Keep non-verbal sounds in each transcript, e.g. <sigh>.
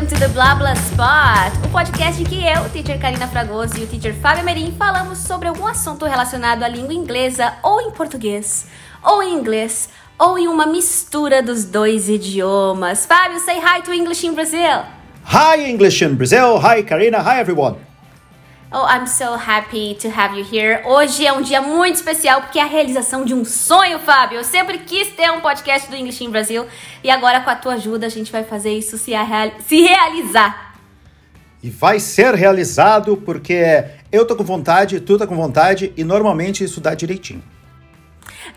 welcome to the Blah Spot, o podcast que eu, teacher Karina Fragoso e o teacher Fábio Merim falamos sobre algum assunto relacionado à língua inglesa ou em português, ou em inglês, ou em uma mistura dos dois idiomas. Fábio, say hi to English in Brazil. Hi, English in Brazil. Hi, Karina. Hi, everyone. Oh, I'm so happy to have you here. Hoje é um dia muito especial porque é a realização de um sonho, Fábio. Eu sempre quis ter um podcast do English in Brasil e agora com a tua ajuda a gente vai fazer isso se, se realizar. E vai ser realizado porque eu tô com vontade, tu tá com vontade e normalmente isso dá direitinho.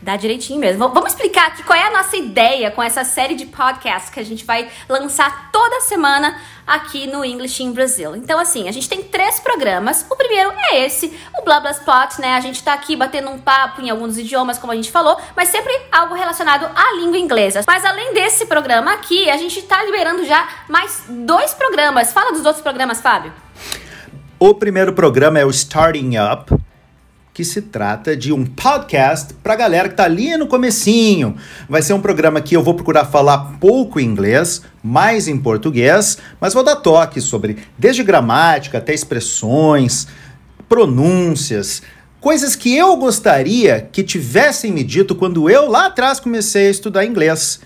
Dá direitinho mesmo. Vamos explicar aqui qual é a nossa ideia com essa série de podcasts que a gente vai lançar toda semana aqui no English in Brazil. Então, assim, a gente tem três programas. O primeiro é esse, o Blá Blá Spot, né? A gente tá aqui batendo um papo em alguns idiomas, como a gente falou, mas sempre algo relacionado à língua inglesa. Mas além desse programa aqui, a gente tá liberando já mais dois programas. Fala dos outros programas, Fábio. O primeiro programa é o Starting Up, que se trata de um podcast para galera que tá ali no comecinho. Vai ser um programa que eu vou procurar falar pouco inglês, mais em português, mas vou dar toques sobre desde gramática até expressões, pronúncias, coisas que eu gostaria que tivessem me dito quando eu lá atrás comecei a estudar inglês.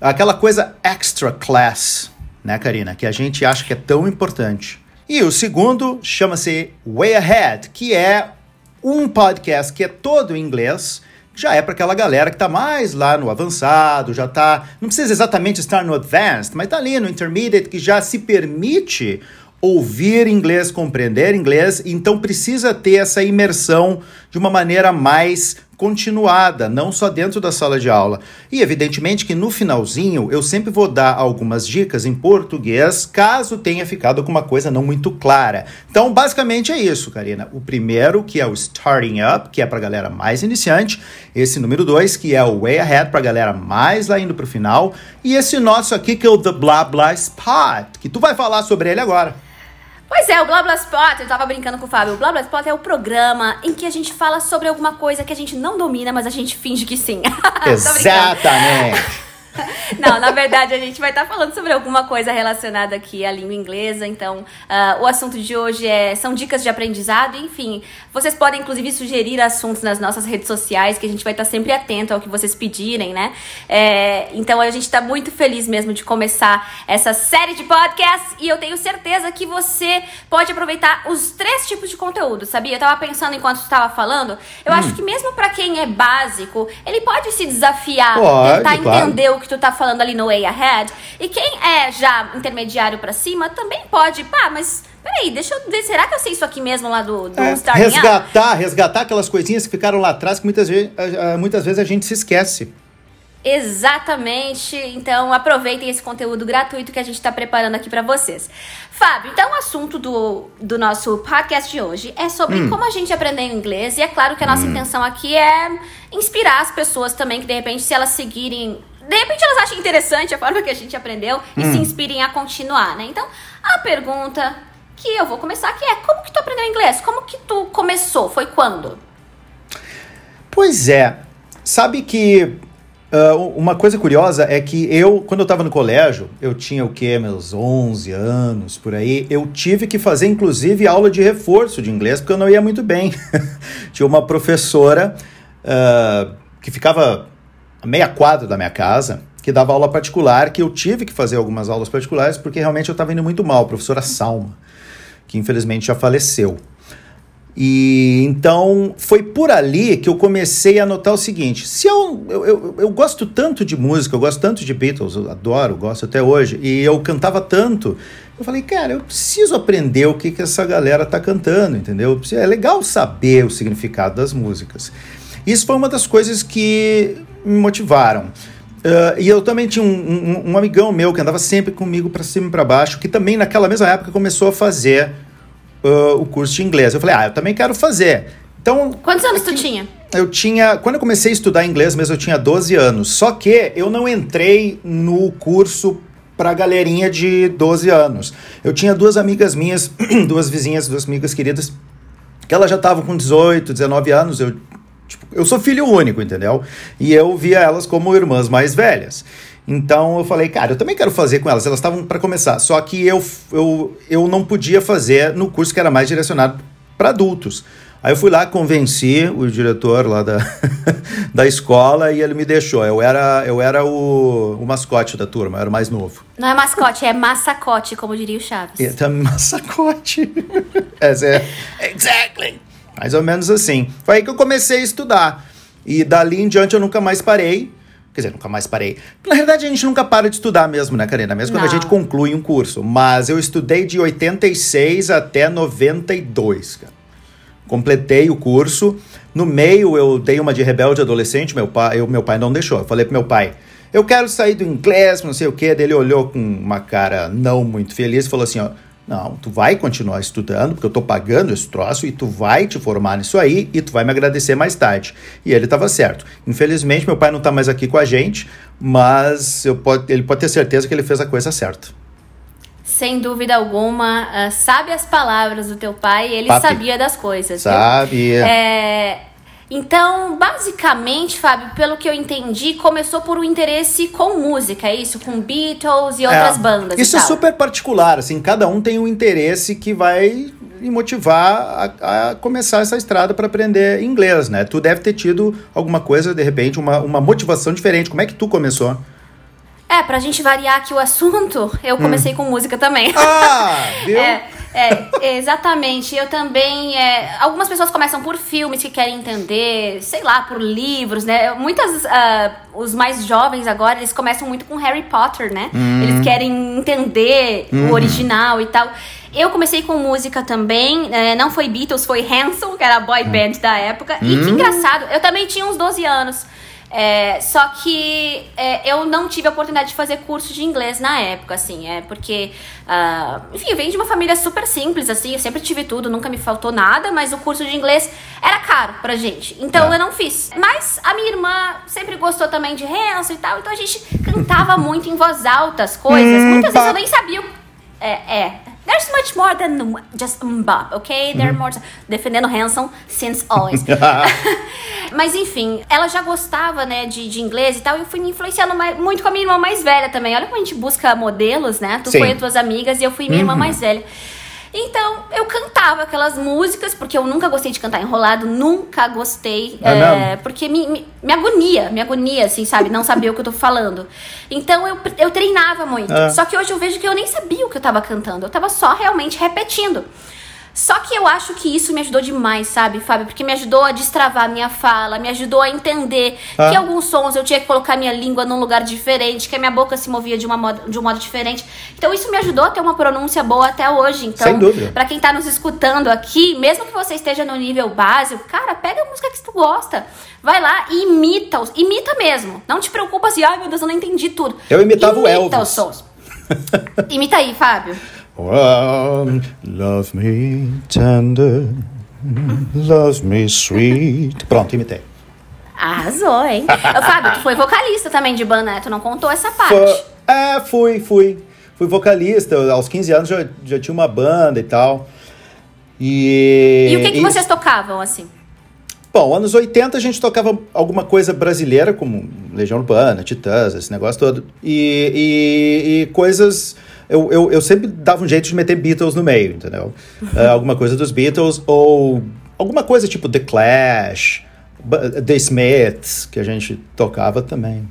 Aquela coisa extra class, né, Karina, que a gente acha que é tão importante. E o segundo chama-se Way Ahead, que é um podcast que é todo em inglês, já é para aquela galera que está mais lá no avançado, já está, não precisa exatamente estar no advanced, mas está ali no intermediate, que já se permite ouvir inglês, compreender inglês, então precisa ter essa imersão de uma maneira mais continuada, não só dentro da sala de aula. E evidentemente que no finalzinho eu sempre vou dar algumas dicas em português, caso tenha ficado alguma coisa não muito clara. Então, basicamente é isso, Karina. O primeiro, que é o Starting Up, que é para galera mais iniciante, esse número dois, que é o Way Ahead para galera mais lá indo para o final, e esse nosso aqui que é o The Blah Blah Spot, que tu vai falar sobre ele agora. Pois é, o Blá Blá Spot, eu tava brincando com o Fábio, o Blá Blá Spot é o programa em que a gente fala sobre alguma coisa que a gente não domina, mas a gente finge que sim. <laughs> Exatamente. <laughs> Não, na verdade a gente vai estar tá falando sobre alguma coisa relacionada aqui à língua inglesa. Então, uh, o assunto de hoje é, são dicas de aprendizado. Enfim, vocês podem inclusive sugerir assuntos nas nossas redes sociais, que a gente vai estar tá sempre atento ao que vocês pedirem, né? É, então, a gente está muito feliz mesmo de começar essa série de podcasts e eu tenho certeza que você pode aproveitar os três tipos de conteúdo, sabia? Eu tava pensando enquanto estava falando, eu hum. acho que mesmo para quem é básico, ele pode se desafiar, pode, tentar claro. entender o que tu tá falando ali no way ahead. E quem é já intermediário para cima também pode, pá, mas peraí, deixa eu ver, será que eu sei isso aqui mesmo lá do, do é, Resgatar, resgatar aquelas coisinhas que ficaram lá atrás que muitas vezes, muitas vezes a gente se esquece. Exatamente. Então aproveitem esse conteúdo gratuito que a gente está preparando aqui para vocês. Fábio, então o assunto do, do nosso podcast de hoje é sobre hum. como a gente aprender inglês. E é claro que a nossa hum. intenção aqui é inspirar as pessoas também, que de repente, se elas seguirem de repente elas acham interessante a forma que a gente aprendeu e hum. se inspirem a continuar, né? Então, a pergunta que eu vou começar aqui é: como que tu aprendeu inglês? Como que tu começou? Foi quando? Pois é. Sabe que uh, uma coisa curiosa é que eu, quando eu estava no colégio, eu tinha o quê? Meus 11 anos, por aí, eu tive que fazer inclusive aula de reforço de inglês porque eu não ia muito bem. <laughs> tinha uma professora uh, que ficava meia quadra da minha casa, que dava aula particular, que eu tive que fazer algumas aulas particulares porque realmente eu estava indo muito mal, a professora Salma, que infelizmente já faleceu. E então foi por ali que eu comecei a notar o seguinte: se eu, eu, eu, eu, gosto tanto de música, eu gosto tanto de Beatles, eu adoro, gosto até hoje, e eu cantava tanto, eu falei, cara, eu preciso aprender o que, que essa galera tá cantando, entendeu? É legal saber o significado das músicas. Isso foi uma das coisas que me motivaram. Uh, e eu também tinha um, um, um, amigão meu que andava sempre comigo para cima e para baixo, que também naquela mesma época começou a fazer uh, o curso de inglês. Eu falei, ah, eu também quero fazer. Então. Quantos anos tu tinha? Eu tinha. Quando eu comecei a estudar inglês mesmo, eu tinha 12 anos. Só que eu não entrei no curso para galerinha de 12 anos. Eu tinha duas amigas minhas, <clears throat> duas vizinhas, duas amigas queridas, que elas já estavam com 18, 19 anos. Eu Tipo, eu sou filho único, entendeu? E eu via elas como irmãs mais velhas. Então eu falei, cara, eu também quero fazer com elas. Elas estavam para começar. Só que eu, eu, eu não podia fazer no curso que era mais direcionado para adultos. Aí eu fui lá, convenci o diretor lá da, <laughs> da escola e ele me deixou. Eu era, eu era o, o mascote da turma, eu era o mais novo. Não é mascote, é massacote, como diria o Chaves. É, tá massacote. <laughs> Essa é, exactly. Mais ou menos assim. Foi aí que eu comecei a estudar. E dali em diante eu nunca mais parei. Quer dizer, nunca mais parei. Na verdade, a gente nunca para de estudar mesmo, né, Karina? Mesmo quando a gente conclui um curso. Mas eu estudei de 86 até 92, cara completei o curso. No meio eu dei uma de rebelde adolescente, meu pai, eu, meu pai não deixou. Eu falei pro meu pai, eu quero sair do inglês, não sei o quê. Daí ele olhou com uma cara não muito feliz e falou assim, ó, não, tu vai continuar estudando, porque eu tô pagando esse troço, e tu vai te formar nisso aí, e tu vai me agradecer mais tarde. E ele estava certo. Infelizmente, meu pai não está mais aqui com a gente, mas pode, ele pode ter certeza que ele fez a coisa certa sem dúvida alguma, uh, sabe as palavras do teu pai, ele Papi. sabia das coisas. Sabia. É, então, basicamente, Fábio, pelo que eu entendi, começou por um interesse com música, é isso? Com Beatles e outras é, bandas. Isso é super particular, assim, cada um tem um interesse que vai me motivar a, a começar essa estrada para aprender inglês, né? Tu deve ter tido alguma coisa, de repente, uma, uma motivação diferente. Como é que tu começou? É, pra gente variar aqui o assunto, eu comecei hum. com música também. Ah, <laughs> viu? É, é, exatamente. Eu também. É, algumas pessoas começam por filmes que querem entender, sei lá, por livros, né? Muitas. Uh, os mais jovens agora, eles começam muito com Harry Potter, né? Hum. Eles querem entender hum. o original e tal. Eu comecei com música também, é, não foi Beatles, foi Hanson, que era a boy hum. band da época. E que hum. engraçado, eu também tinha uns 12 anos. É, só que é, eu não tive a oportunidade de fazer curso de inglês na época, assim, é porque, uh, enfim, eu venho de uma família super simples, assim, eu sempre tive tudo, nunca me faltou nada, mas o curso de inglês era caro pra gente, então é. eu não fiz. Mas a minha irmã sempre gostou também de Hanson e tal, então a gente cantava muito em voz alta as coisas, hum, muitas vezes eu nem sabia. É, é, There's much more than just mbop, ok? There uhum. more. Defendendo Hanson since always. <laughs> <laughs> Mas enfim, ela já gostava, né, de, de inglês e tal. E eu fui me influenciando mais, muito com a minha irmã mais velha também. Olha como a gente busca modelos, né? Tu Sim. foi as tuas amigas e eu fui minha uhum. irmã mais velha. Então, eu cantava aquelas músicas, porque eu nunca gostei de cantar enrolado, nunca gostei. É é, porque me, me, me, agonia, me agonia, assim, sabe? Não saber o que eu tô falando. Então, eu, eu treinava muito. É. Só que hoje eu vejo que eu nem sabia o que eu tava cantando. Eu tava só realmente repetindo. Só que eu acho que isso me ajudou demais, sabe, Fábio? Porque me ajudou a destravar minha fala, me ajudou a entender ah. que alguns sons eu tinha que colocar minha língua num lugar diferente, que a minha boca se movia de, uma modo, de um modo diferente. Então isso me ajudou a ter uma pronúncia boa até hoje. Então, Sem dúvida. pra quem tá nos escutando aqui, mesmo que você esteja no nível básico, cara, pega a música que tu gosta. Vai lá e imita os. Imita mesmo. Não te preocupa assim, ai meu Deus, eu não entendi tudo. Eu imitava imita o Elvis. Os sons. <laughs> imita aí, Fábio. One, love me tender, love me sweet. Pronto, imitei. Arrasou, hein? Fábio, tu foi vocalista também de banda, né? Tu não contou essa parte. Foi, é, fui, fui. Fui vocalista. Eu, aos 15 anos já, já tinha uma banda e tal. E, e o que, que e... vocês tocavam, assim? Bom, anos 80 a gente tocava alguma coisa brasileira, como Legião Urbana, Titãs, esse negócio todo. E, e, e coisas eu, eu, eu sempre dava um jeito de meter Beatles no meio, entendeu? Uh, <laughs> alguma coisa dos Beatles, ou alguma coisa tipo The Clash, The Smiths, que a gente tocava também.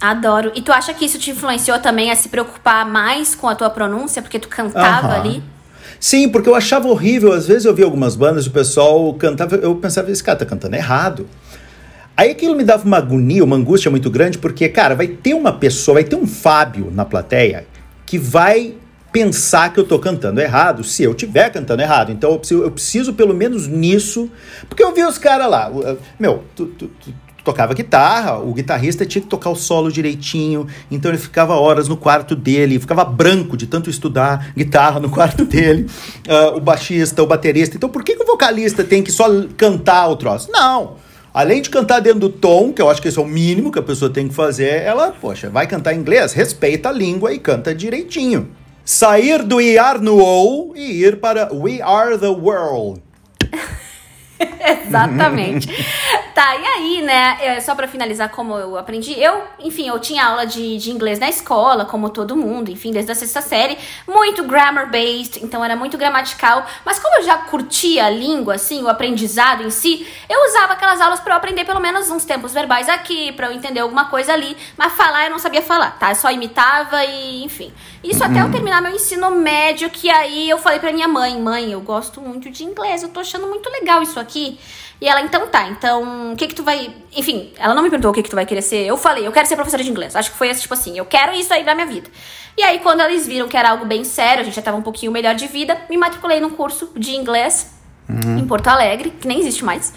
Adoro. E tu acha que isso te influenciou também a se preocupar mais com a tua pronúncia, porque tu cantava uh -huh. ali? Sim, porque eu achava horrível. Às vezes eu via algumas bandas, o pessoal cantava, eu pensava, esse cara tá cantando errado. Aí aquilo me dava uma agonia, uma angústia muito grande, porque, cara, vai ter uma pessoa, vai ter um Fábio na plateia que vai pensar que eu tô cantando errado se eu tiver cantando errado. Então eu preciso, eu preciso pelo menos nisso. Porque eu vi os caras lá. Meu, tu, tu, tu, tocava guitarra, o guitarrista tinha que tocar o solo direitinho, então ele ficava horas no quarto dele, ficava branco de tanto estudar guitarra no quarto dele, uh, <laughs> o baixista, o baterista. Então por que, que o vocalista tem que só cantar o troço? Não! Além de cantar dentro do tom, que eu acho que esse é o mínimo que a pessoa tem que fazer, ela, poxa, vai cantar em inglês, respeita a língua e canta direitinho. Sair do We Are No O e ir para We Are the World. <laughs> <laughs> Exatamente. Tá, e aí, né, é, só pra finalizar como eu aprendi, eu, enfim, eu tinha aula de, de inglês na escola, como todo mundo, enfim, desde a sexta série, muito grammar-based, então era muito gramatical, mas como eu já curtia a língua, assim, o aprendizado em si, eu usava aquelas aulas para eu aprender pelo menos uns tempos verbais aqui, para eu entender alguma coisa ali, mas falar eu não sabia falar, tá? Eu só imitava e, enfim. Isso até eu terminar meu ensino médio, que aí eu falei pra minha mãe, mãe, eu gosto muito de inglês, eu tô achando muito legal isso aqui. E ela, então tá, então o que que tu vai. Enfim, ela não me perguntou o que que tu vai querer ser. Eu falei, eu quero ser professora de inglês. Acho que foi tipo assim, eu quero isso aí pra minha vida. E aí, quando eles viram que era algo bem sério, a gente já tava um pouquinho melhor de vida, me matriculei num curso de inglês uhum. em Porto Alegre, que nem existe mais.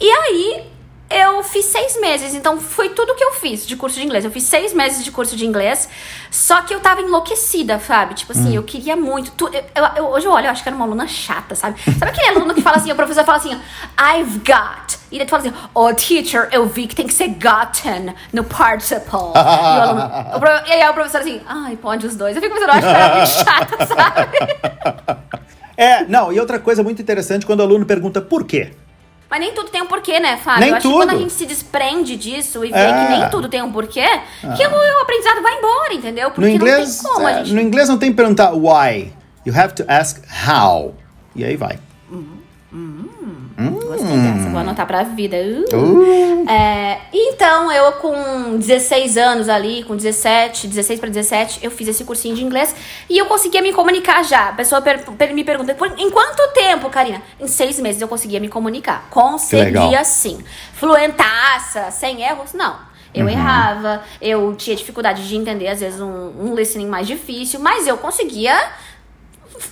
E aí, eu fiz seis meses, então foi tudo que eu fiz de curso de inglês. Eu fiz seis meses de curso de inglês, só que eu tava enlouquecida, sabe? Tipo assim, hum. eu queria muito. Tu, eu, eu, hoje eu olho, eu acho que era uma aluna chata, sabe? Sabe aquele aluno que fala assim, o professor fala assim, I've got. E ele fala assim, oh teacher, eu vi que tem que ser gotten no participle. <laughs> e, o aluno, o, e aí o professor assim, ai, pode os dois. Eu fico pensando, eu acho que era muito chata, sabe? <laughs> É, não, e outra coisa muito interessante quando o aluno pergunta por quê? Mas nem tudo tem um porquê, né, Fábio? Nem eu acho tudo. que quando a gente se desprende disso e vê é. que nem tudo tem um porquê, é. que o, o, aprendizado vai embora, entendeu? Porque no inglês, não tem como é, gente... No inglês não tem que perguntar why. You have to ask how. E aí vai. Uhum. Hum, gostei dessa, vou anotar pra vida. Uh. Uh. É, então, eu com 16 anos ali, com 17, 16 para 17, eu fiz esse cursinho de inglês e eu conseguia me comunicar já. A pessoa per, per, me pergunta, em quanto tempo, Karina? Em seis meses eu conseguia me comunicar. Conseguia sim. Fluentaça, sem erros? Não. Eu uhum. errava, eu tinha dificuldade de entender, às vezes, um, um listening mais difícil, mas eu conseguia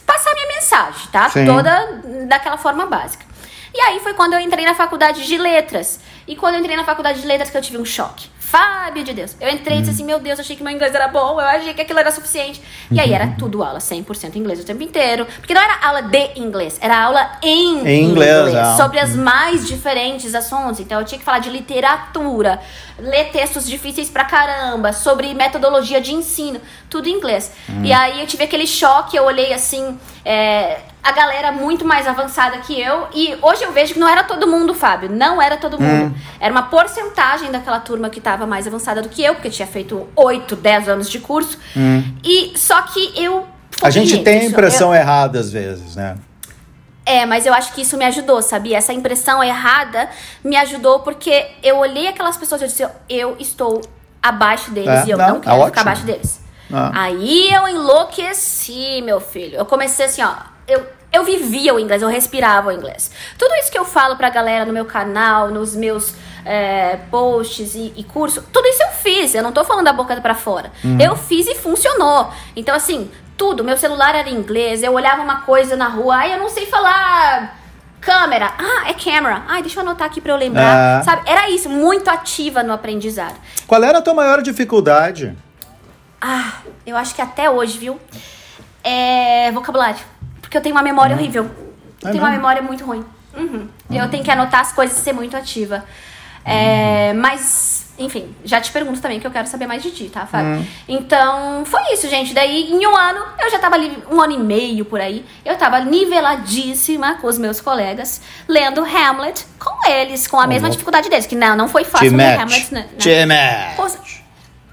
passar minha mensagem, tá? Sim. Toda daquela forma básica. E aí foi quando eu entrei na faculdade de letras. E quando eu entrei na faculdade de letras que eu tive um choque. Fábio de Deus. Eu entrei e disse assim, meu Deus, eu achei que meu inglês era bom, eu achei que aquilo era suficiente. E aí era uhum. tudo aula 100% inglês o tempo inteiro. Porque não era aula de inglês, era aula em, em inglês. inglês é. sobre as mais diferentes assuntos. Então eu tinha que falar de literatura, ler textos difíceis pra caramba, sobre metodologia de ensino, tudo em inglês. Hum. E aí eu tive aquele choque, eu olhei assim... É, a galera muito mais avançada que eu. E hoje eu vejo que não era todo mundo, Fábio. Não era todo mundo. Hum. Era uma porcentagem daquela turma que estava mais avançada do que eu, porque tinha feito 8, 10 anos de curso. Hum. E só que eu. A gente tem a impressão eu, errada às vezes, né? É, mas eu acho que isso me ajudou, sabia? Essa impressão errada me ajudou porque eu olhei aquelas pessoas e eu disse, eu estou abaixo deles é, e eu não, não quero ficar abaixo deles. Ah. Aí eu enlouqueci, meu filho. Eu comecei assim, ó. Eu, eu vivia o inglês, eu respirava o inglês. Tudo isso que eu falo pra galera no meu canal, nos meus é, posts e, e curso, tudo isso eu fiz. Eu não tô falando da boca pra fora. Uhum. Eu fiz e funcionou. Então, assim, tudo. Meu celular era em inglês, eu olhava uma coisa na rua, ai, eu não sei falar câmera. Ah, é camera. Ai, deixa eu anotar aqui pra eu lembrar. É. Sabe? Era isso, muito ativa no aprendizado. Qual era a tua maior dificuldade? Ah, eu acho que até hoje, viu? É vocabulário. Porque eu tenho uma memória uhum. horrível. Eu é tenho uma memória muito ruim. Uhum. Uhum. Eu tenho que anotar as coisas e ser muito ativa. É, mas, enfim, já te pergunto também que eu quero saber mais de ti, tá, Fábio? Uhum. Então, foi isso, gente. Daí, em um ano, eu já tava ali, um ano e meio por aí, eu tava niveladíssima com os meus colegas, lendo Hamlet com eles, com a mesma dificuldade deles. Que não, não foi fácil ler Hamlet. Né, né?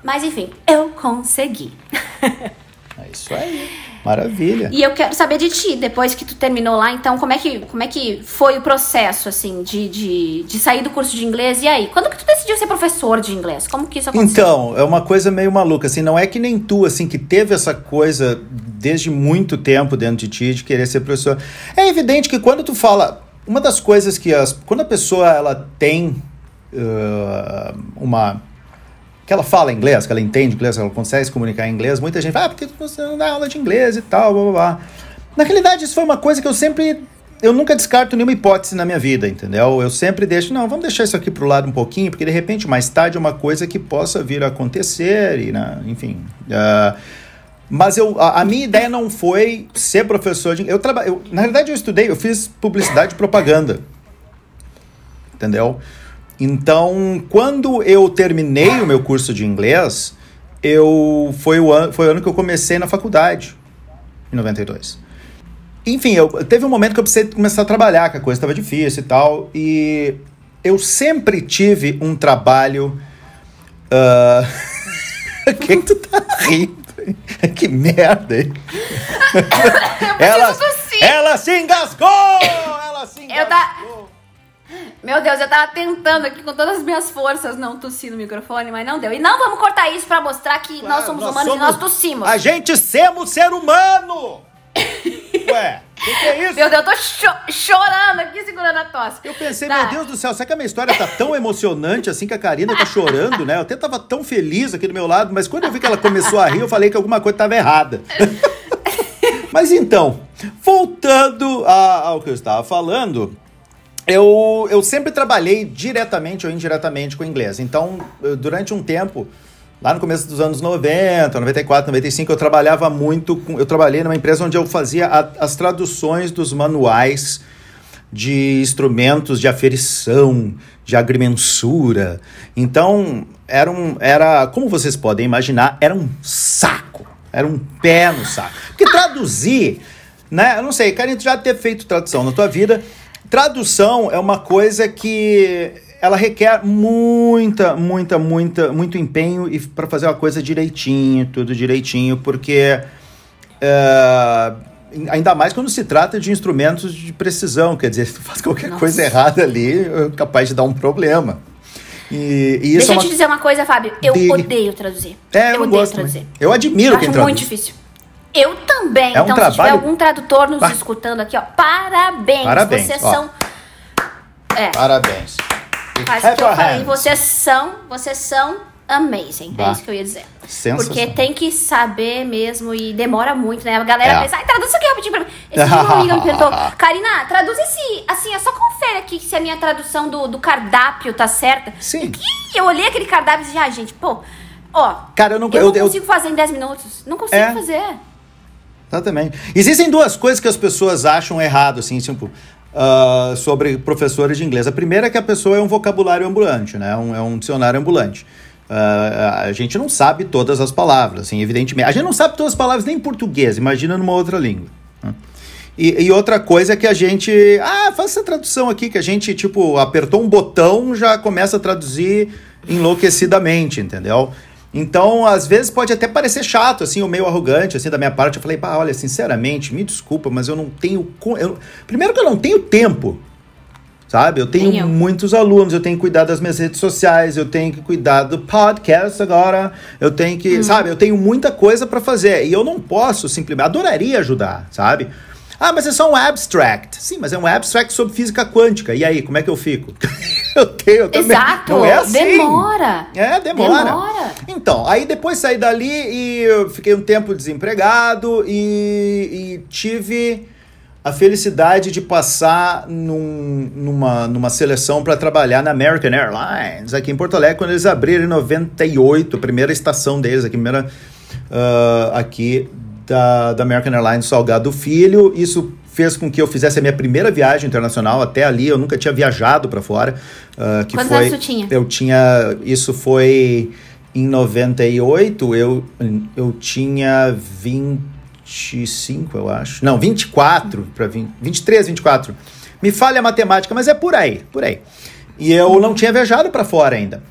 Mas, enfim, eu consegui. é isso aí. <laughs> Maravilha. E eu quero saber de ti, depois que tu terminou lá, então, como é que, como é que foi o processo, assim, de, de, de sair do curso de inglês? E aí, quando que tu decidiu ser professor de inglês? Como que isso aconteceu? Então, é uma coisa meio maluca, assim, não é que nem tu, assim, que teve essa coisa desde muito tempo dentro de ti de querer ser professor. É evidente que quando tu fala, uma das coisas que as, quando a pessoa, ela tem uh, uma que ela fala inglês, que ela entende inglês, que ela consegue se comunicar em inglês, muita gente fala, ah, porque você não dá aula de inglês e tal, blá blá blá. Na realidade, isso foi uma coisa que eu sempre. Eu nunca descarto nenhuma hipótese na minha vida, entendeu? Eu sempre deixo, não, vamos deixar isso aqui pro lado um pouquinho, porque de repente mais tarde é uma coisa que possa vir a acontecer, e, né, enfim. Uh, mas eu, a, a, minha ideia não foi ser professor de. Eu traba, eu, na realidade, eu estudei, eu fiz publicidade e propaganda. Entendeu? Então, quando eu terminei o meu curso de inglês, eu foi o ano, foi o ano que eu comecei na faculdade, em 92. Enfim, eu, teve um momento que eu precisei começar a trabalhar, que a coisa estava difícil e tal, e eu sempre tive um trabalho. Uh... <laughs> que tu tá rindo? que merda, hein? <laughs> ela, ela se engasgou! Ela se engasgou! Eu. Meu Deus, eu tava tentando aqui com todas as minhas forças não tossir no microfone, mas não deu. E não vamos cortar isso pra mostrar que claro, nós somos nós humanos somos... e nós tossimos. A gente somos ser humano! <laughs> Ué, o que, que, é isso? Meu Deus, eu tô cho chorando aqui segurando a tosse. Eu pensei, tá. meu Deus do céu, será que a minha história tá tão emocionante assim que a Karina tá chorando, né? Eu até tava tão feliz aqui do meu lado, mas quando eu vi que ela começou a rir, eu falei que alguma coisa tava errada. <laughs> mas então, voltando a, ao que eu estava falando, eu, eu sempre trabalhei diretamente ou indiretamente com inglês. Então, durante um tempo Lá no começo dos anos 90, 94, 95, eu trabalhava muito com, eu trabalhei numa empresa onde eu fazia a, as traduções dos manuais de instrumentos de aferição, de agrimensura. Então, era um era, como vocês podem imaginar, era um saco, era um pé no saco. Porque traduzir, né? Eu não sei, Karine, tu já ter feito tradução na tua vida. Tradução é uma coisa que ela requer muita, muita, muita, muito empenho e para fazer uma coisa direitinho, tudo direitinho, porque é, ainda mais quando se trata de instrumentos de precisão, quer dizer, <laughs> se tu faz qualquer Nossa. coisa errada ali, é capaz de dar um problema. E, e Deixa eu te dizer uma coisa, Fábio. Eu odeio traduzir. É, eu, eu odeio traduzir. Também. Eu admiro eu quem traduz. muito difícil. Eu também. É um então, trabalho... se tiver algum tradutor nos escutando aqui, ó, parabéns. Parabéns. Vocês ó. são. É. Parabéns. Faz o que eu falei. Vocês são, vocês são amazing. Bah. É isso que eu ia dizer. Porque tem que saber mesmo e demora muito, né? A galera é. pensa, ai, traduz isso aqui rapidinho pra mim. Esse dia uma amiga me perguntou, <laughs> Karina, traduz esse, assim, é só confere aqui se a minha tradução do, do cardápio tá certa. Sim. E eu olhei aquele cardápio e disse, ah, gente, pô, ó, Cara, eu não, eu, eu não consigo eu... fazer em 10 minutos. Não consigo é. fazer. Exatamente. Existem duas coisas que as pessoas acham errado, assim, tipo, uh, sobre professores de inglês. A primeira é que a pessoa é um vocabulário ambulante, né? Um, é um dicionário ambulante. Uh, a gente não sabe todas as palavras, assim, evidentemente. A gente não sabe todas as palavras nem em português, imagina numa outra língua. Né? E, e, outra coisa é que a gente. Ah, faz essa tradução aqui, que a gente, tipo, apertou um botão, já começa a traduzir enlouquecidamente, entendeu? Então, às vezes pode até parecer chato, assim, ou meio arrogante, assim, da minha parte. Eu falei, pá, olha, sinceramente, me desculpa, mas eu não tenho. Eu... Primeiro que eu não tenho tempo, sabe? Eu tenho eu. muitos alunos, eu tenho que cuidar das minhas redes sociais, eu tenho que cuidar do podcast agora, eu tenho que, hum. sabe? Eu tenho muita coisa para fazer e eu não posso simplesmente. Adoraria ajudar, sabe? Ah, mas é só um abstract. Sim, mas é um abstract sobre física quântica. E aí, como é que eu fico? <laughs> eu tenho eu também. Exato. Não é assim. Demora. É, demora. Demora. Então, aí depois saí dali e fiquei um tempo desempregado e, e tive a felicidade de passar num, numa, numa seleção para trabalhar na American Airlines, aqui em Porto Alegre, quando eles abriram em 98, a primeira estação deles, a primeira uh, aqui da, da American Airlines Salgado Filho. Isso fez com que eu fizesse a minha primeira viagem internacional. Até ali eu nunca tinha viajado para fora. Uh, que Quantos foi, anos tinha? Eu tinha. Isso foi em 98. Eu, eu tinha 25, eu acho. Não, 24 para 23, 24. Me falha a matemática, mas é por aí, por aí. E eu não tinha viajado para fora ainda.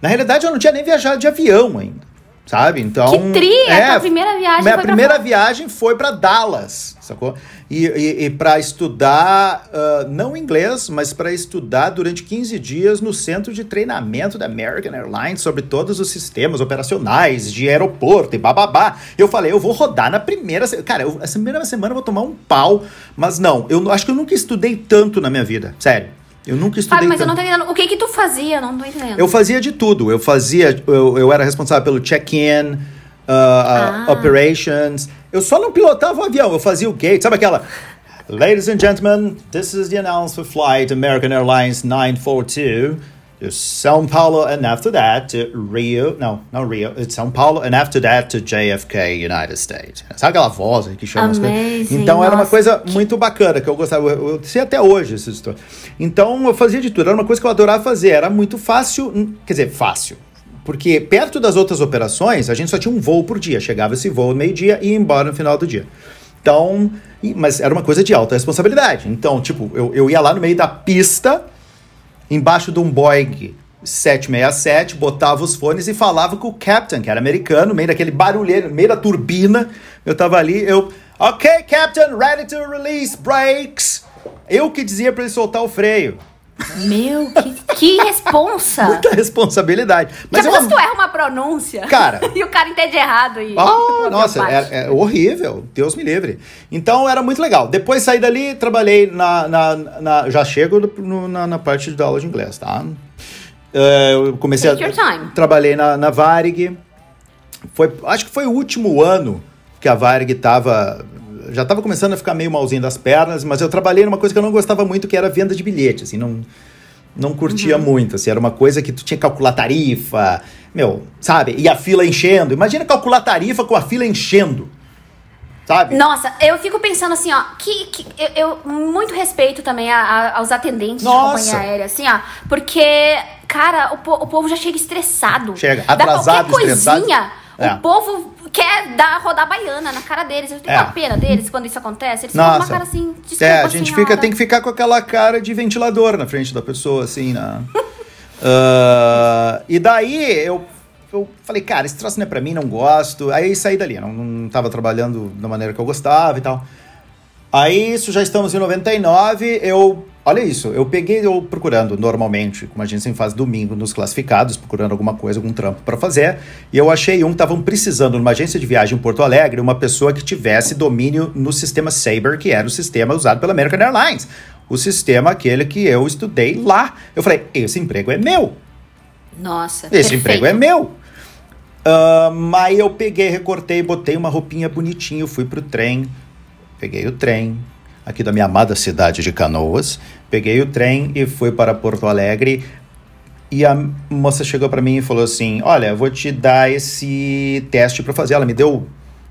Na realidade, eu não tinha nem viajado de avião ainda sabe? Então. Que tria! É, a primeira viagem minha primeira viagem foi para Dallas, sacou? E, e, e para estudar, uh, não inglês, mas para estudar durante 15 dias no centro de treinamento da American Airlines sobre todos os sistemas operacionais de aeroporto e bababá. Eu falei, eu vou rodar na primeira. Cara, eu, essa primeira semana eu vou tomar um pau, mas não, eu acho que eu nunca estudei tanto na minha vida, sério. Eu nunca estudei. Fábio, mas tanto. eu não tô entendendo. O que que tu fazia? Eu não tô entendendo. Eu fazia de tudo. Eu fazia. Eu, eu era responsável pelo check-in, uh, uh, ah. operations. Eu só não pilotava o avião, eu fazia o gate. Sabe aquela. Ladies and gentlemen, this is the announcement flight American Airlines 942 to São Paulo, and after that to Rio. No, not Rio. It's São Paulo, and after that to JFK, United States. Sabe aquela voz que chama as coisas? Então era uma coisa muito bacana que eu gostava. Eu, eu sei até hoje essa história. Então eu fazia de tudo. Era uma coisa que eu adorava fazer. Era muito fácil. Hum, quer dizer, fácil. Porque perto das outras operações, a gente só tinha um voo por dia. Chegava esse voo meio-dia e ia embora no final do dia. Então, mas era uma coisa de alta responsabilidade. Então, tipo, eu, eu ia lá no meio da pista embaixo de um Boeing 767, botava os fones e falava com o captain, que era americano, meio daquele barulheiro, meio da turbina. Eu tava ali, eu, ok, captain, ready to release brakes. Eu que dizia para ele soltar o freio. Meu, que, que responsa! Muita responsabilidade. Mas Já eu... tu erra uma pronúncia? Cara. <laughs> e o cara entende errado. E... Oh, nossa, é, é, horrível. Deus me livre. Então era muito legal. Depois saí dali, trabalhei na. na, na já chego no, na, na, parte da aula de inglês, tá? Uh, eu comecei Take a. Your time. Trabalhei na, na Varig. Foi, acho que foi o último ano que a Varig tava já estava começando a ficar meio malzinho das pernas, mas eu trabalhei numa coisa que eu não gostava muito, que era venda de bilhete, assim, não, não curtia uhum. muito, assim, era uma coisa que tu tinha que calcular tarifa, meu, sabe? E a fila enchendo. Imagina calcular tarifa com a fila enchendo. Sabe? Nossa, eu fico pensando assim, ó, que, que eu, eu muito respeito também a, a, aos atendentes Nossa. de companhia aérea, assim, ó, porque, cara, o, o povo já chega estressado. Chega, atrasado, Dá qualquer coisinha, é. o povo quer dar rodar baiana na cara deles. Eu tenho é. uma pena deles quando isso acontece. Eles ficam com uma cara assim, desculpa, É, a gente fica, tem que ficar com aquela cara de ventilador na frente da pessoa, assim, na... uh, e daí eu, eu falei, cara, esse troço não é pra mim, não gosto. Aí saí dali, não, não tava trabalhando da maneira que eu gostava e tal. Aí, isso já estamos em 99, eu Olha isso, eu peguei eu procurando normalmente, como a gente sempre faz domingo nos classificados, procurando alguma coisa, algum trampo para fazer, e eu achei um que estavam precisando numa agência de viagem em Porto Alegre, uma pessoa que tivesse domínio no sistema Sabre, que era o sistema usado pela American Airlines. O sistema aquele que eu estudei lá. Eu falei, esse emprego é meu. Nossa, Esse perfeito. emprego é meu. Uh, mas eu peguei, recortei, botei uma roupinha bonitinha, fui pro trem, peguei o trem, aqui da minha amada cidade de Canoas. Peguei o trem e fui para Porto Alegre. E a moça chegou para mim e falou assim: Olha, vou te dar esse teste para fazer. Ela me deu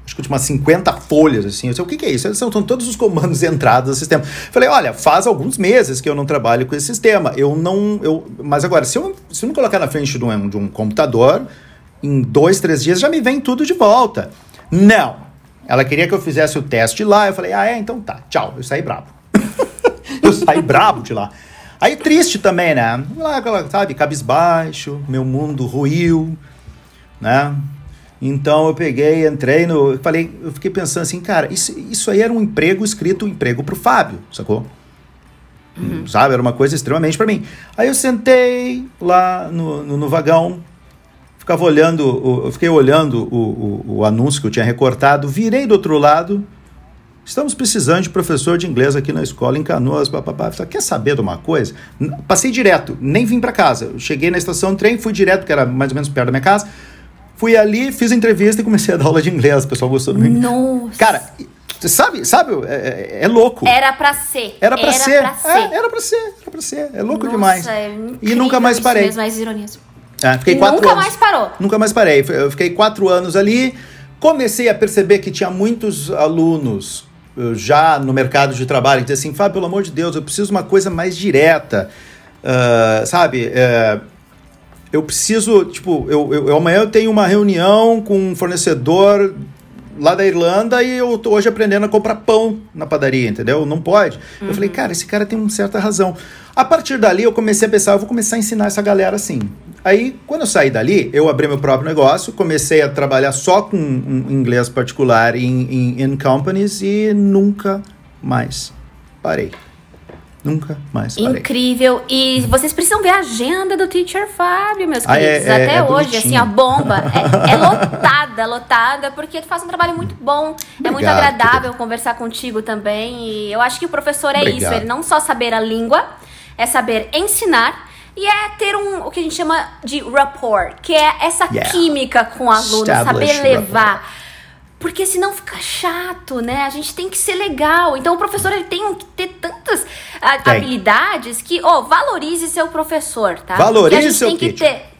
acho que umas 50 folhas, assim. Eu disse, o que, que é isso? São, são todos os comandos <laughs> de entrada do sistema. Falei, olha, faz alguns meses que eu não trabalho com esse sistema. Eu não. Eu, mas agora, se eu, se eu não colocar na frente de um, de um computador, em dois, três dias já me vem tudo de volta. Não. Ela queria que eu fizesse o teste lá. Eu falei, ah, é? Então tá, tchau. Eu saí bravo. <laughs> eu saí bravo de lá. Aí triste também, né? Lá, sabe, cabisbaixo, meu mundo ruiu, né? Então eu peguei, entrei no. Falei, eu fiquei pensando assim, cara, isso, isso aí era um emprego escrito, um emprego pro Fábio, sacou? Uhum. Sabe? Era uma coisa extremamente para mim. Aí eu sentei lá no, no, no vagão, ficava olhando, eu fiquei olhando o, o, o, anúncio que eu tinha recortado, virei do outro lado. Estamos precisando de professor de inglês aqui na escola em Canoas. Papapá. Quer saber de uma coisa? Passei direto, nem vim para casa. cheguei na estação de trem, fui direto, que era mais ou menos perto da minha casa. Fui ali, fiz a entrevista e comecei a dar aula de inglês. O pessoal gostou do mim. Nossa! Cara, sabe, sabe, é, é, é, louco. Era pra ser. Era pra era ser. Pra ser. É, era pra ser, era pra ser. É louco Nossa, demais. É e nunca mais parei. Mesmo, mais ironias. É, fiquei quatro nunca anos. mais parou. Nunca mais parei. Eu fiquei quatro anos ali. Comecei a perceber que tinha muitos alunos eh, já no mercado de trabalho que diziam assim, Fábio, pelo amor de Deus, eu preciso de uma coisa mais direta, uh, sabe? Uh, eu preciso, tipo, eu, eu, eu, amanhã eu tenho uma reunião com um fornecedor lá da Irlanda e eu tô hoje aprendendo a comprar pão na padaria, entendeu? Não pode. Uhum. Eu falei, uhum. cara, esse cara tem uma certa razão. A partir dali eu comecei a pensar, eu vou começar a ensinar essa galera assim. Aí, quando eu saí dali, eu abri meu próprio negócio, comecei a trabalhar só com um inglês particular em, em in companies e nunca mais parei. Nunca mais parei. Incrível. E vocês precisam ver a agenda do Teacher Fábio, meus ah, queridos. é, é, Até é hoje, bonitinho. assim, a bomba é, <laughs> é, lotada, lotada, porque tu faz um trabalho muito bom. Obrigado, é muito agradável querido. conversar contigo também. E eu acho que o professor é Obrigado. isso. Ele não só saber a língua, é saber ensinar e é ter um o que a gente chama de rapport, que é essa yeah. química com o aluno, saber levar. Rapport. Porque senão fica chato, né? A gente tem que ser legal. Então o professor ele tem que ter tantas tem. habilidades que, ó, oh, valorize seu professor, tá? Valorize seu tem que ter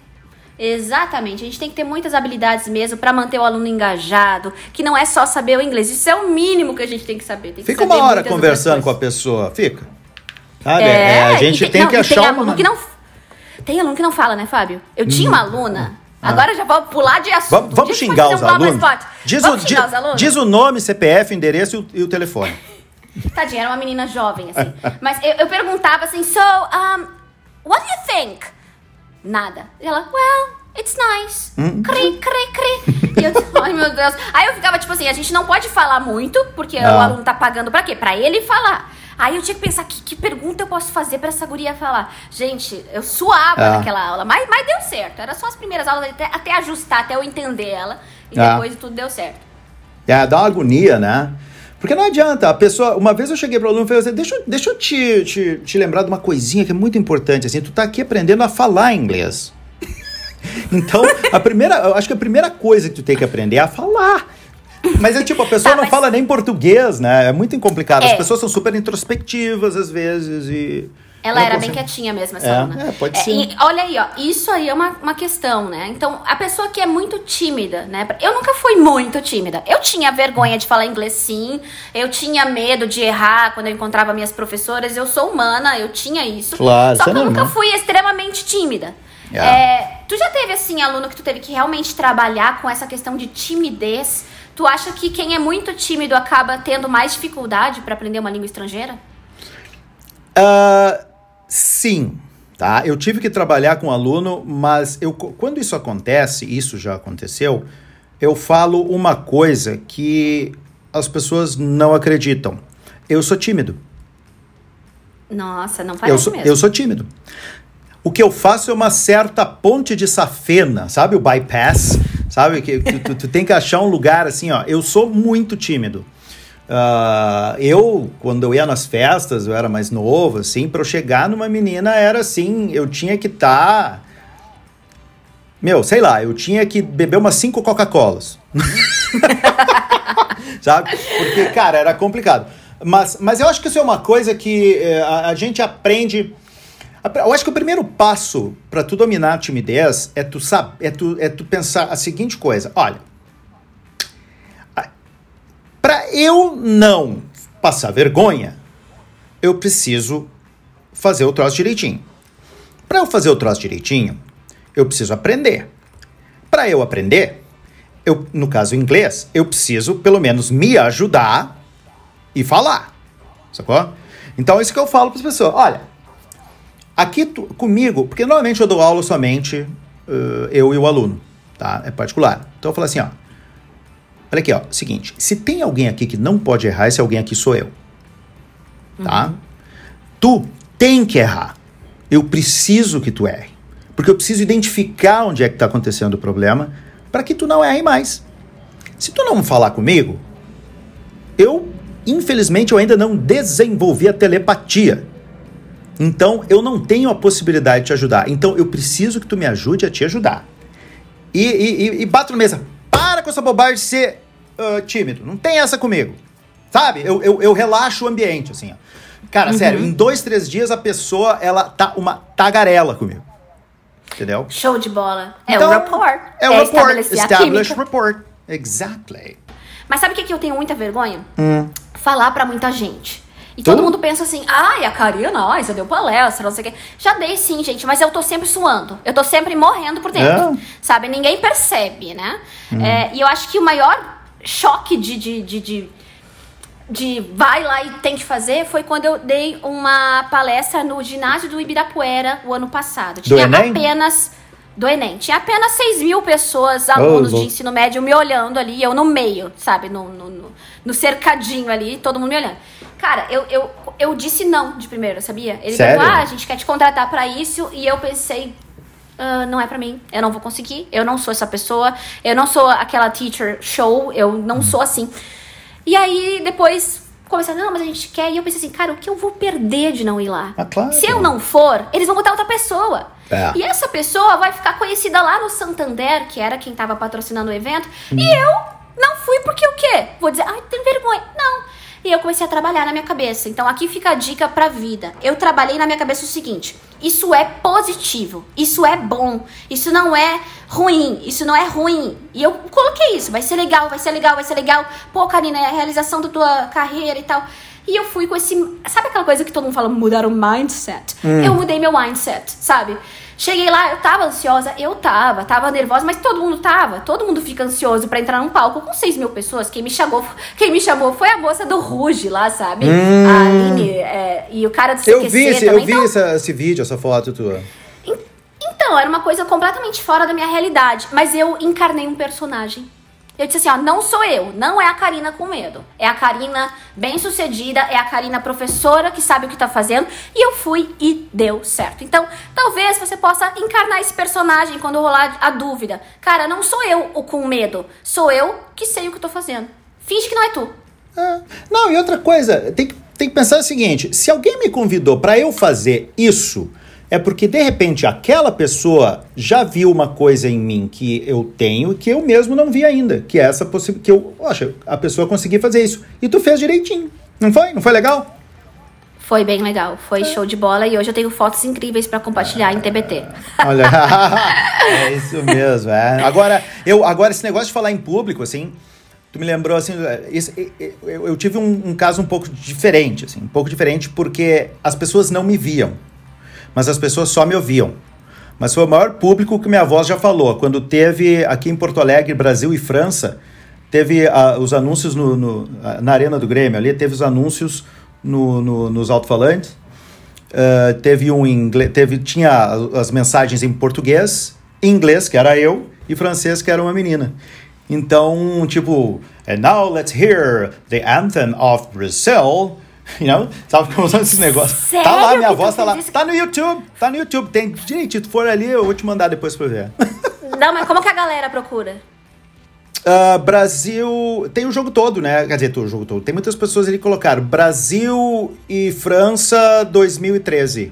Exatamente, a gente tem que ter muitas habilidades mesmo para manter o aluno engajado, que não é só saber o inglês, isso é o mínimo que a gente tem que saber. Tem que fica saber uma hora conversando com a pessoa, fica. Sabe? É, é a gente tem, tem não, que achar tem uma... que não Tem aluno que não fala, né, Fábio? Eu tinha uma hum. aluna ah. Agora já vou pular de assunto. Vamos, vamos xingar os alunos? Diz vamos o, xingar os alunos? Diz o nome, CPF, endereço e o, e o telefone. <laughs> Tadinha, era uma menina jovem, assim. Mas eu, eu perguntava assim, so, um, what do you think? Nada. E ela, well, it's nice. Hum. Cri, cri, cri. E eu, <laughs> ai meu Deus. Aí eu ficava tipo assim, a gente não pode falar muito, porque o Ah. aluno tá pagando pra quê? Pra ele falar. Aí eu tinha que pensar, que, que pergunta eu posso fazer pra essa guria falar? Gente, eu suava Ah. naquela aula, mas, mas deu certo. Era só as primeiras aulas, até, até ajustar, até eu entender ela. E Ah. depois tudo deu certo. É, dá uma agonia, né? Porque não adianta, a pessoa. Uma vez eu cheguei pro aluno e falei assim: deixa, eu- deixa eu te, te, te lembrar de uma coisinha que é muito importante. Assim, tu tá aqui aprendendo a falar inglês. <laughs> então, a primeira. Eu acho que a primeira coisa que tu tem que aprender é a falar. Mas é tipo, a pessoa Tá, não mas- fala nem português, né? É muito complicado. As É. pessoas são super introspectivas às vezes e. Ela era não bem consigo- quietinha mesmo, essa É, aluna. é, pode ser. e olha aí, ó, isso aí é uma, uma questão, né? Então, a pessoa que é muito tímida, né? Eu nunca fui muito tímida. Eu tinha vergonha de falar inglês, sim. Eu tinha medo de errar quando eu encontrava minhas professoras. Eu sou humana, eu tinha isso. Claro, Só que é eu nunca fui extremamente tímida. Yeah. É, tu já teve, assim, aluno que tu teve que realmente trabalhar com essa questão de timidez? Tu acha que quem é muito tímido acaba tendo mais dificuldade para aprender uma língua estrangeira? Ah, sim, tá? Eu tive que trabalhar com aluno, mas eu, quando isso acontece, isso já aconteceu, eu falo uma coisa que as pessoas não acreditam. Eu sou tímido. Nossa, não Eu parece sou, mesmo. eu sou tímido. O que eu faço é uma certa ponte de safena, sabe? O bypass, sabe? Que tu, tu- tu tem que achar um lugar assim, ó. Eu sou muito tímido. Ah, eu, quando eu ia nas festas, eu era mais novo, assim, para eu chegar numa menina era assim, eu tinha que estar. Meu, sei lá, eu tinha que beber umas cinco Coca-Colas. <laughs> Sabe? Porque, cara, era complicado. Mas, mas eu acho que isso é uma coisa que eh, a, a gente aprende. Eu acho que o primeiro passo para tu dominar a timidez é tu, sab, é, tu, é tu pensar a seguinte coisa: olha, para eu não passar vergonha, eu preciso fazer o troço direitinho. Para eu fazer o troço direitinho, eu preciso aprender. Para eu aprender, eu, no caso inglês, eu preciso pelo menos me ajudar e falar. Sacou? Então, isso que eu falo para as pessoas: olha, aqui tu- comigo, porque normalmente eu dou aula somente eh, eu e o aluno, tá? É particular. Então eu falo assim: ó, olha aqui, ó, seguinte, se tem alguém aqui que não pode errar, esse alguém aqui sou eu, tá? Tu tem que errar. Eu preciso que tu erre. Porque eu preciso identificar onde é que está acontecendo o problema para que tu não erre mais. Se tu não falar comigo, eu, infelizmente, eu ainda não desenvolvi a telepatia. Então, eu não tenho a possibilidade de te ajudar. Então, eu preciso que tu me ajude a te ajudar. E, e, e, e bato na mesa. Para com essa bobagem de ser ah, tímido. Não tem essa comigo. Sabe? Eu, eu, eu relaxo o ambiente, assim, ó. Cara, sério, em dois, três dias a pessoa, ela tá uma tagarela comigo. Entendeu? Show de bola. É Então, o rapport. É o rapport. estabelecer a Establish rapport. Exactly. Mas sabe o que, que eu tenho muita vergonha? Hum. Falar pra muita gente. E Tu? todo mundo pensa assim, ai, a Karina, ai, você deu palestra, não sei o quê. Já dei sim, gente, mas eu tô sempre suando. Eu tô sempre morrendo por dentro. É. Sabe? Ninguém percebe, né? Hum. É, e eu acho que o maior choque de, de, de, de, de vai lá e tem que fazer foi quando eu dei uma palestra no ginásio do Ibirapuera o ano passado. Tinha Enem? apenas. Do Enem. Tinha apenas 6 mil pessoas, alunos de louco. ensino médio, me olhando ali, eu no meio, sabe? No, no- no cercadinho ali, todo mundo me olhando. Cara, eu, eu, eu disse não de primeiro, sabia? Ele Sério? falou, ah, a gente quer te contratar pra isso, e eu pensei, "Ah, não é pra mim, eu não vou conseguir, eu não sou essa pessoa, eu não sou aquela teacher show, eu não sou assim. E aí, depois, começaram, não, mas a gente quer, e eu pensei assim, cara, o que eu vou perder de não ir lá? Ah, claro. Se eu não for, eles vão botar outra pessoa. É. E essa pessoa vai ficar conhecida lá no Santander, que era quem tava patrocinando o evento, Hum. e eu não fui porque o quê? Vou dizer, ai, tem vergonha. Não. E eu comecei a trabalhar na minha cabeça. Então aqui fica a dica pra vida. Eu trabalhei na minha cabeça o seguinte: isso é positivo, isso é bom, isso não é ruim, isso não é ruim. E eu coloquei isso, vai ser legal, vai ser legal, vai ser legal. Pô, Karina, é a realização da tua carreira e tal. E eu fui com esse. Sabe aquela coisa que todo mundo fala, mudar o mindset? Eu mudei meu mindset, sabe? Cheguei lá, eu tava ansiosa, eu tava, tava nervosa, mas todo mundo tava. Todo mundo fica ansioso para entrar num palco com 6 mil pessoas. Quem me chamou, quem me chamou foi a moça do Ruge lá, sabe? Hum. A Aline é, e o cara do CQC Eu vi, esse, eu vi Então, essa- esse vídeo, essa foto tua. então, era uma coisa completamente fora da minha realidade. Mas eu encarnei um personagem. Eu disse assim, ó, não sou eu, não é a Karina com medo. É a Karina bem sucedida, é a Karina professora que sabe o que tá fazendo. E eu fui e deu certo. Então, talvez você possa encarnar esse personagem quando rolar a dúvida. Cara, não sou eu o com medo, sou eu que sei o que tô fazendo. Finge que não é tu. É. Não, e outra coisa, tem que, tem que pensar o seguinte: se alguém me convidou para eu fazer isso, é porque de repente aquela pessoa já viu uma coisa em mim que eu tenho que eu mesmo não vi ainda, que é essa possibilidade que eu, poxa, a pessoa conseguir fazer isso. E tu fez direitinho. Não foi? Não foi legal? Foi bem legal, foi show de bola e hoje eu tenho fotos incríveis pra compartilhar em TBT. Olha, <laughs> é isso mesmo. É. Agora, eu, agora, esse negócio de falar em público, assim, tu me lembrou, assim, esse- eu, eu tive um, um caso um pouco diferente, assim, um pouco diferente porque as pessoas não me viam, mas as pessoas só me ouviam. Mas foi o maior público que minha voz já falou. Quando teve aqui em Porto Alegre, Brasil e França, teve ah, os anúncios no, no- ah, na Arena do Grêmio ali, teve os anúncios no, no- nos alto-falantes. Uh, teve um inglês, teve, tinha as mensagens em português, inglês, que era eu, e francês, que era uma menina. Então, tipo, and now let's hear the anthem of Brazil. You know? Sabe como são esses negócios? Sério Tá lá, minha que voz tá lá. isso? Tá no YouTube, tá no YouTube. Tem, gente, tu for ali, eu vou te mandar depois pra ver. <laughs> Não, mas como que a galera procura? Ah, Brasil. Tem o jogo todo, né? Quer dizer, o jogo todo. Tem muitas pessoas ali que colocaram Brasil e França 2013.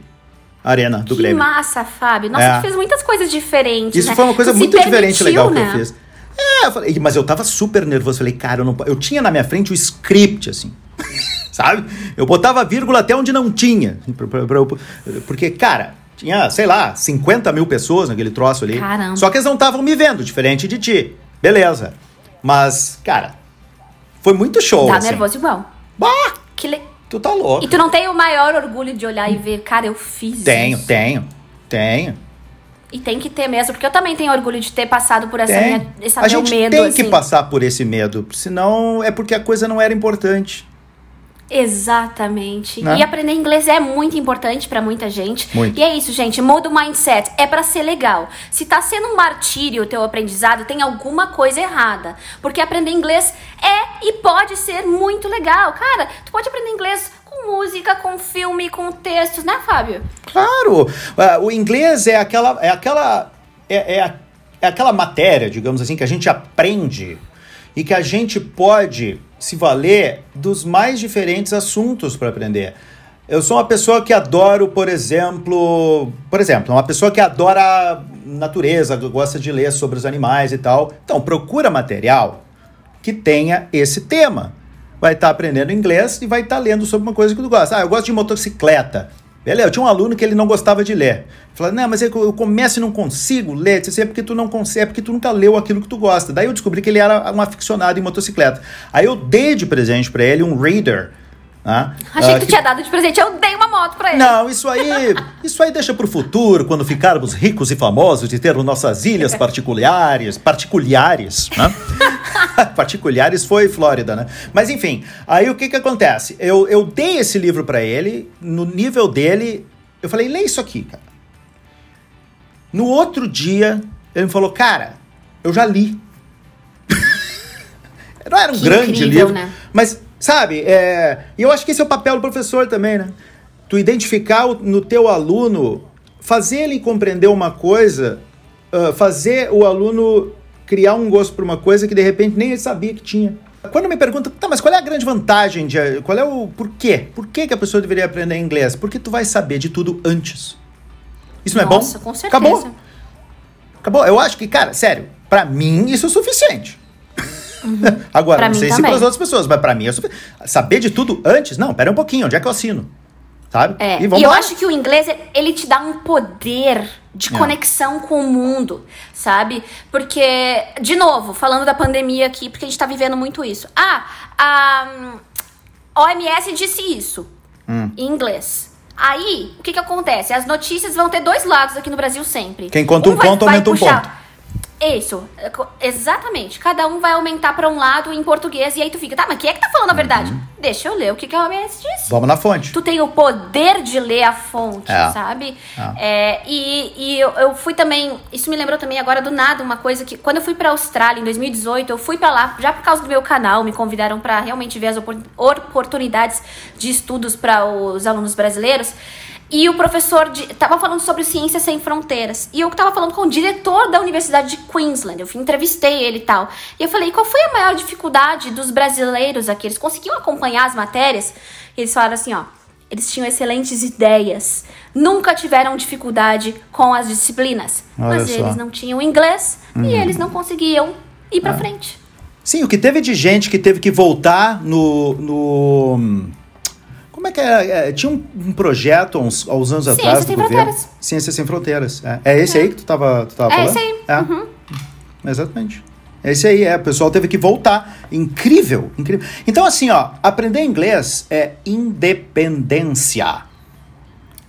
Arena do que Grêmio. massa, Fábio. Nossa, É. tu fez muitas coisas diferentes. Isso né? foi uma coisa Tu muito diferente permitiu, legal né? que eu fiz. É, eu falei, mas eu tava super nervoso. Falei, cara, eu não Eu tinha na minha frente o script, assim. <laughs> Sabe? Eu botava vírgula até onde não tinha. Porque, cara, tinha, sei lá, 50 mil pessoas naquele troço ali. Caramba. Só que eles não estavam me vendo, diferente de ti. Beleza. Mas, cara, foi muito show. Tá assim. nervoso igual. Bah, Que le... tu tá louco. E tu não tem o maior orgulho de olhar e ver, cara, eu fiz Tenho, isso. tenho, tenho. E tem que ter mesmo, porque eu também tenho orgulho de ter passado por essa Tem. minha, esse a meu gente medo, tem assim. que passar por esse medo, senão é porque a coisa não era importante. Exatamente. Né? E aprender inglês é muito importante pra muita gente. Muito. E é isso, gente. Muda o mindset. É pra ser legal. Se tá sendo um martírio o teu aprendizado, tem alguma coisa errada. Porque aprender inglês é e pode ser muito legal. Cara, tu pode aprender inglês com música, com filme, com textos, né, Fábio? Claro, ah, o inglês é aquela, é aquela, é, é, é aquela matéria, digamos assim, que a gente aprende e que a gente pode se valer dos mais diferentes assuntos para aprender. Eu sou uma pessoa que adoro, por exemplo, por exemplo, uma pessoa que adora natureza, gosta de ler sobre os animais e tal. Então, procura material que tenha esse tema. Vai estar aprendendo inglês e vai estar lendo sobre uma coisa que tu gosta. Ah, eu gosto de motocicleta. Beleza, eu tinha um aluno que ele não gostava de ler. Falei, não, mas é que eu começo e não consigo ler. Eu Disse, é porque tu não consegue, é porque tu nunca leu aquilo que tu gosta. Daí eu descobri que ele era um aficionado em motocicleta. Aí eu dei de presente para ele um reader. Né? Achei Ah, que tu tinha dado de presente. Eu dei uma moto pra ele. não, isso aí, <laughs> isso aí deixa pro futuro, quando ficarmos ricos e famosos e termos nossas ilhas <laughs> particulares, particulares, né? <laughs> <laughs> particulares foi Flórida, né? Mas enfim, aí o que que acontece? Eu, eu dei esse livro pra ele, no nível dele, eu falei, lê isso aqui, cara. No outro dia, ele me falou, cara, eu já li. <laughs> Não era um Que grande incrível, livro, né? mas, sabe, é, e eu acho que esse é o papel do professor também, né? Tu identificar o- no teu aluno, fazer ele compreender uma coisa, ah, fazer o aluno criar um gosto por uma coisa que de repente nem ele sabia que tinha. Quando me perguntam, tá, mas qual é a grande vantagem de. Qual é o. Por quê? Por que, que a pessoa deveria aprender inglês? Porque tu vai saber de tudo antes. Isso não Nossa, é bom? com certeza. Acabou. Acabou. Eu acho que, cara, sério, pra mim isso é o suficiente. <laughs> Agora, Pra não sei se para as outras pessoas, mas pra mim é suficiente. Saber de tudo antes? Não, pera um pouquinho, onde é que eu assino? Sabe? É, e e, eu acho que o inglês, ele te dá um poder de É. conexão com o mundo, sabe? Porque, de novo, falando da pandemia aqui, porque a gente tá vivendo muito isso. Ah, a hum, OMS disse isso Hum. em inglês. Aí, o que que acontece? As notícias vão ter dois lados aqui no Brasil sempre. Quem conta um vai- ponto, aumenta um puxar- ponto. Isso, é exatamente. Cada um vai aumentar pra um lado em português e aí tu fica, tá, mas quem é que tá falando a verdade? Uhum. Deixa eu ler o que, que a OMS disse. Vamos na fonte. Tu tem o poder de ler a fonte, É. sabe? É. É, e e eu, eu fui também. Isso me lembrou também agora do nada uma coisa que. Quando eu fui pra Austrália em 2018, eu fui pra lá já por causa do meu canal. Me convidaram pra realmente ver as opor- oportunidades de estudos para os alunos brasileiros. E o professor de, tava falando sobre Ciências Sem Fronteiras. E eu tava falando com o diretor da Universidade de Queensland. Eu entrevistei ele e tal. E eu falei, qual foi a maior dificuldade dos brasileiros aqui? Eles conseguiam acompanhar as matérias? E eles falaram assim, ó. Eles tinham excelentes ideias. Nunca tiveram dificuldade com as disciplinas. Olha mas só. eles não tinham inglês e eles não conseguiam ir pra frente. Sim, o que teve de gente que teve que voltar no. no como é que era? É, tinha um, um projeto há uns, uns anos Ciência atrás do Sem governo. Fronteiras. Ciência Sem Fronteiras. É, É esse aí que tu tava, tu tava É falando? esse aí. É. Uhum. Exatamente. É esse aí, é. O pessoal teve que voltar. Incrível, incrível. Então, assim, ó, aprender inglês é independência.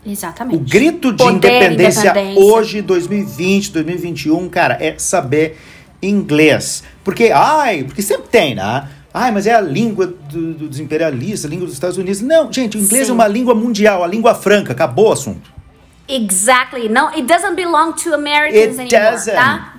Exatamente. O grito de independência, independência. hoje, 2020, 2021, cara, é saber inglês. Porque, ai, porque sempre tem, né? Ai, mas é a língua do- dos imperialistas, a língua dos Estados Unidos. Não, gente, o inglês Sim. é uma língua mundial, a língua franca, acabou o assunto. Exactly. Não, it doesn't belong to Americans It anymore, doesn't. tá?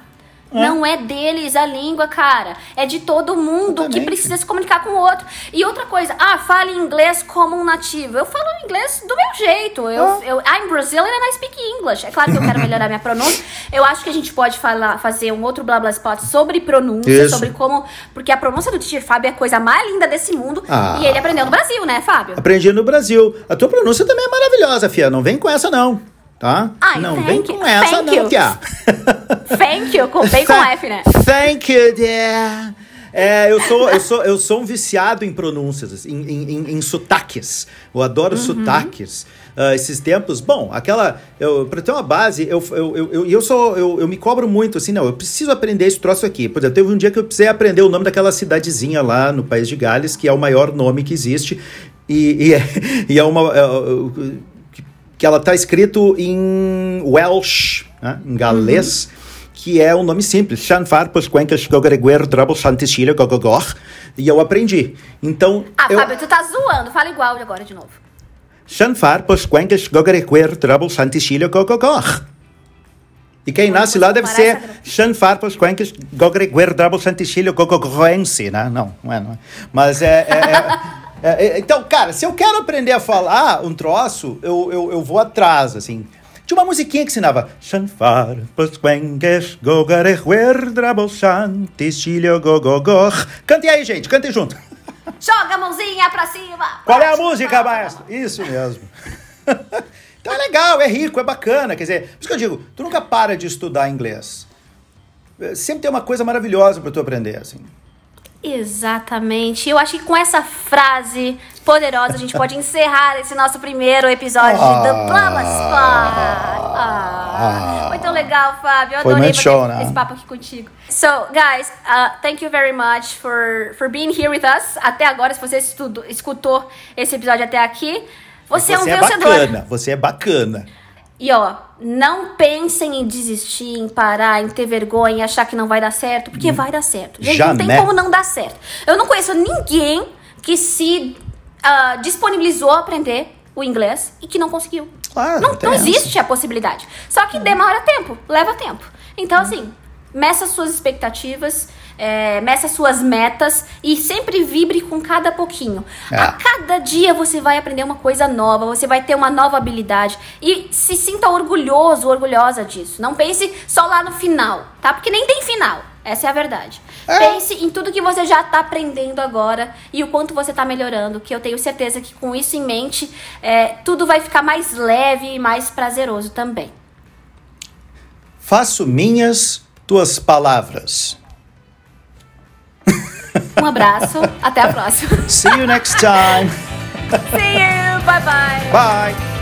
Não é deles a língua, cara. É de todo mundo que precisa se comunicar com o outro. E outra coisa, ah, fale inglês como um nativo. Eu falo inglês do meu jeito. Eu, Ah. eu, I'm Brazilian and I speak English. É claro que eu quero melhorar minha pronúncia. Eu acho que a gente pode falar, fazer um outro blá blá spot sobre pronúncia, Isso. sobre como. Porque a pronúncia do teacher Fábio é a coisa mais linda desse mundo. Ah. E ele aprendeu no Brasil, né, Fábio? Aprendi no Brasil. A tua pronúncia também é maravilhosa, fia. Não vem com essa, não. Tá? Ai, não vem you. com essa, Thank não, you. Fia. Thank you, com bem com F, né? Thank you, dear. É, eu sou, eu sou, eu sou um viciado em pronúncias, em, em, em- sotaques. Eu adoro sotaques. Ah, esses tempos, bom, aquela. Pra ter uma base, eu, eu, eu, eu, eu sou. Eu, eu me cobro muito, assim, não, eu preciso aprender esse troço aqui. Por exemplo, teve um dia que eu precisei aprender o nome daquela cidadezinha lá no país de Gales, que é o maior nome que existe. E, e, é, <laughs> e é uma. é, é, que- ela tá escrito em Welsh, né, em galês, que é um nome simples. Shanfar, Posquencas, Gogareguer, Drabble, Santicília, Gogogor. E eu aprendi. Então, Ah, eu, Fábio, tu tá zoando. Fala igual agora de novo. Shanfar, Posquencas, Gogareguer, Drabble, Santicília, Gogogor. E quem Não, nasce lá deve ser Shanfar, Posquencas, Gogareguer, Drabble, Santicília, Gogogorense, né? Não, não é, não é. Mas é... é- é- é- é- então, cara, se eu quero aprender a falar um troço, eu, eu, eu vou atrás, assim. Tinha uma musiquinha que ensinava Shanfar, Posquenques, Gogareguer, Drabble, Santicília, Gogogor. Cante aí, gente, cante junto. Joga a mãozinha pra cima. Qual é a música, maestro? Isso mesmo. <laughs> então é legal, é rico, é bacana. Quer dizer, por isso que eu digo, tu nunca para de estudar inglês. Eh, Sempre tem uma coisa maravilhosa para tu aprender, assim. Exatamente. Eu acho que com essa frase poderosa a gente pode encerrar esse nosso primeiro episódio Ah. do Blabla Spot. Ah, foi tão legal, Fábio. Eu Foi adorei show, né? esse papo aqui contigo. So, guys, uh, thank you very much for, for being here with us. Até agora, se você estudou, escutou esse episódio até aqui, você, é um vencedor. bacana, você é bacana. E ó, não pensem em desistir, em parar, em ter vergonha, em achar que não vai dar certo, porque vai dar certo. Gente, não tem Jamais. como não dar certo. Eu não conheço ninguém que se ah, disponibilizou a aprender o inglês e que não conseguiu. Claro, não, não essa. existe a possibilidade. Só que demora tempo, leva tempo. Então, assim, meça suas expectativas, é, meça suas metas e sempre vibre com cada pouquinho. É. A cada dia você vai aprender uma coisa nova, você vai ter uma nova habilidade e se sinta orgulhoso, orgulhosa disso. Não pense só lá no final, tá? Porque nem tem final. Essa é a verdade. É. Pense em tudo que você já tá aprendendo agora e o quanto você tá melhorando, que eu tenho certeza que com isso em mente, é, tudo vai ficar mais leve e mais prazeroso também. Faço minhas tuas palavras. Um abraço, até a próxima. See you next time. <laughs> See you, bye bye. Bye.